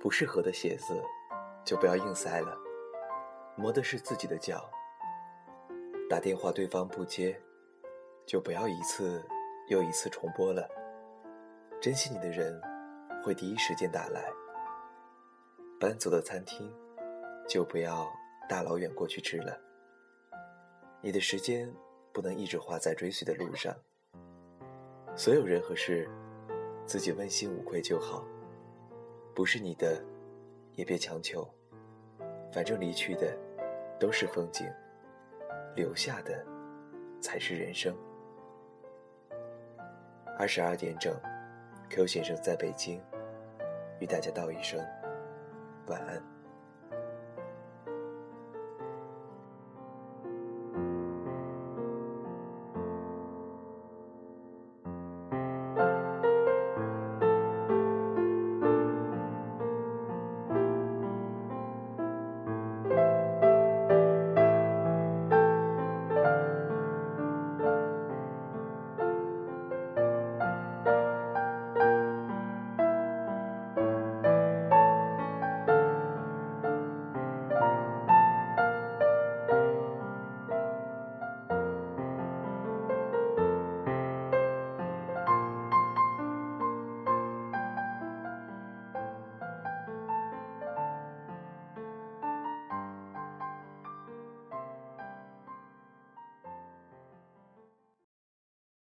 不适合的鞋子，就不要硬塞了。磨的是自己的脚。打电话对方不接，就不要一次又一次重拨了。珍惜你的人，会第一时间打来。搬走的餐厅，就不要大老远过去吃了。你的时间不能一直花在追随的路上。所有人和事，自己问心无愧就好。不是你的，也别强求。反正离去的都是风景，留下的才是人生。二十二点整，Q 先生在北京，与大家道一声晚安。